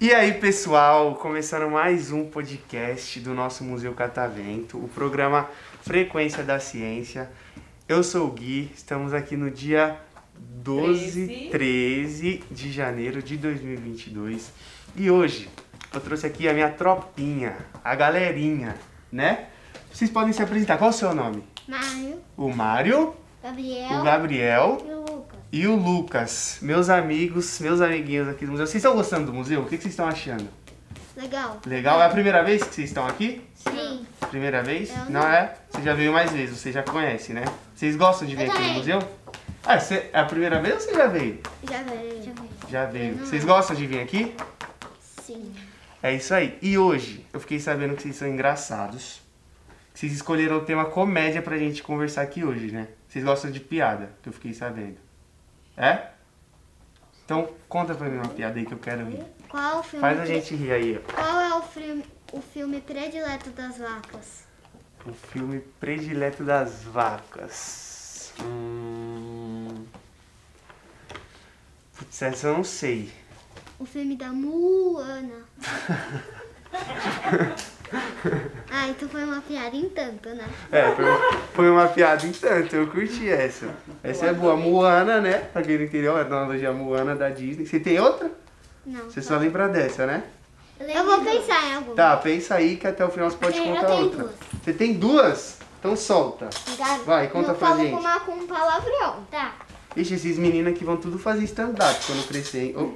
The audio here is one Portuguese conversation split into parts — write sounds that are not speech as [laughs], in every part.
E aí, pessoal, começando mais um podcast do nosso Museu Catavento, o programa Frequência da Ciência. Eu sou o Gui, estamos aqui no dia 12, 13 de janeiro de 2022. E hoje eu trouxe aqui a minha tropinha, a galerinha, né? Vocês podem se apresentar. Qual é o seu nome? Mário, O Mário, Gabriel o Gabriel e o Lucas. e o Lucas. Meus amigos, meus amiguinhos aqui do museu. Vocês estão gostando do museu? O que vocês estão achando? Legal? Legal? É a primeira vez que vocês estão aqui? Sim. Primeira vez? Eu não. não. é? Você já veio mais vezes, você já conhece, né? Vocês gostam de vir Eu aqui no museu? Ah, você, é a primeira vez ou você já veio? Já veio. Já veio. Já veio. Vocês gostam de vir aqui? Sim. É isso aí. E hoje, eu fiquei sabendo que vocês são engraçados. Que Vocês escolheram o tema comédia pra gente conversar aqui hoje, né? Vocês gostam de piada, que eu fiquei sabendo. É? Então, conta pra mim uma piada aí que eu quero rir. Qual o filme? Faz a gente rir aí, ó. Qual é o filme, o filme predileto das vacas? O filme predileto das vacas. Hum... Putz, essa eu não sei. O filme da Moana. [laughs] ah, então foi uma piada em tanto, né? É, foi, foi uma piada em tanto, eu curti essa. Essa é boa. Moana, né? Pra quem não entendeu, é a analogia Moana da Disney. Você tem outra? Não. Você só lembra dessa, né? Eu vou pensar em alguma. Tá, pensa aí que até o final você pode Eu contar outra. duas. Você tem duas? Então solta. Tá? Vai, conta não pra gente. Com, uma, com um palavrão, tá? Ixi, esses meninos aqui vão tudo fazer stand-up quando crescer, hein? Ô.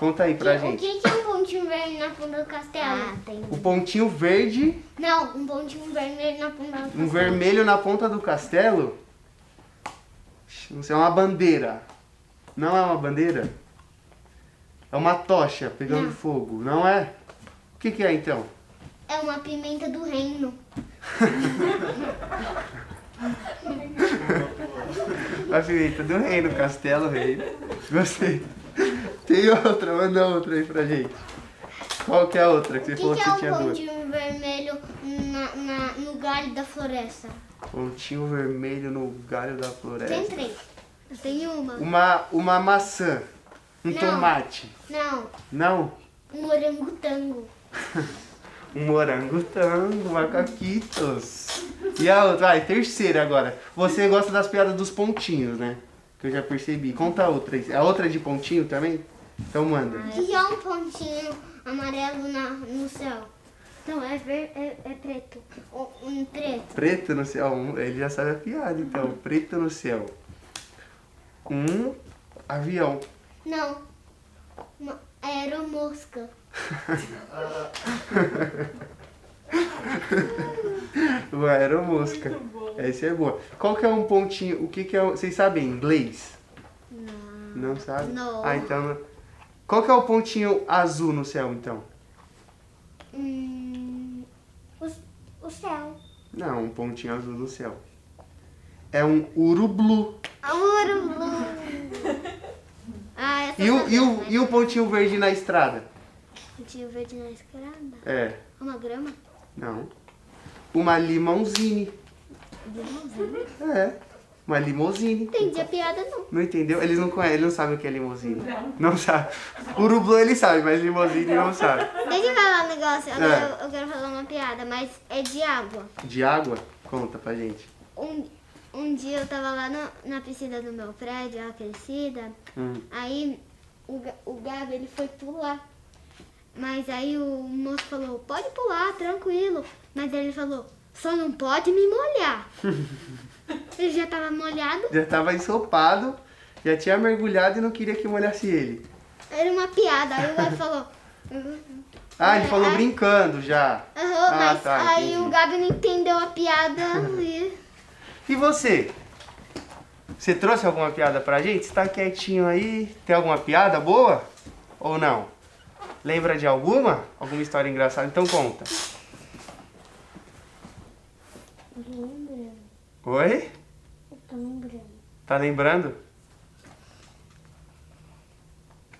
Conta aí pra o gente. que, que é um pontinho verde na ponta do castelo? Ah, tem. O pontinho verde, Não, um pontinho vermelho na ponta do castelo. um vermelho na ponta do castelo. Não sei, é uma bandeira. Não é uma bandeira? É uma tocha pegando Não. fogo, não é? O que, que é então? É uma pimenta do reino. [laughs] A pimenta do reino, castelo, reino. Gostei. [laughs] Tem outra, manda outra aí pra gente. Qual que é a outra que você O que, falou que que é você um tinha duas? pontinho vermelho na, na- no galho da floresta? Pontinho vermelho no galho da Tem floresta. três. Eu tenho uma. Uma, uma maçã. Um Não. tomate. Não, Não. um orangotango. [laughs] Um morangotango, macaquitos. E a outra? Vai, terceira agora. Você gosta das piadas dos pontinhos, né? Que eu já percebi. Conta a outra aí. A outra é de pontinho também? Então manda. O que, que é um pontinho amarelo na, no céu? Não, é, ver, é, é preto. Um, preto. Preto no céu. Um- Ele já sabe a piada, então. Preto no céu. Um avião. Não, uma aeromosca. [laughs] Uma aeromosca. Essa é boa. Qual que é um pontinho? O que que é? um- Vocês sabem inglês? Não. Não sabe? Não. Ah, então. Qual que é o pontinho azul no céu, então? Hum, o, o céu. Não, um pontinho azul no céu. É um urublu. Urubu. [laughs] Ah, essa E o, e, o, né? e o pontinho verde na estrada? Pontinho verde na escada. É. Uma grama? Não. Uma limãozine. É. Uma limousine. Entendi a piada, não. Não entendeu? Eles não conhecem, eles não sabem o que é limousine. Não, sabe. Urublu ele sabe, mas limousine não sabe. Deixa eu falar um negócio. Agora É. eu, eu quero falar uma piada, mas é de água. De água? Conta pra gente. Um, um dia eu tava lá na, na piscina do meu prédio, aquecida. Hum. Aí o, o Gabi ele foi pular. Mas aí o moço falou, pode pular, tranquilo. Mas ele falou, só não pode me molhar. [laughs] ele já tava molhado. Já tava ensopado, já tinha mergulhado e não queria que molhasse ele. Era uma piada. Aí o Gabi [laughs] falou. Ah, ele falou Aí- brincando já. Aham, Ah, mas tá, aí entendi. o Gabi não entendeu a piada [laughs] e. E você? Você trouxe alguma piada pra gente? Você tá quietinho aí? Tem alguma piada boa? Ou não? Lembra de alguma? Alguma história engraçada? Então conta. Lembrando. Oi? Eu tô lembrando. Tá lembrando?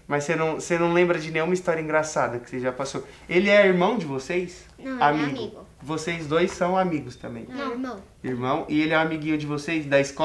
Mas você não, você não lembra de nenhuma história engraçada que você já passou? Ele é irmão de vocês? Não, ele é amigo. Vocês dois são amigos também. Não, irmão. Irmão, e ele é um amiguinho de vocês da escola?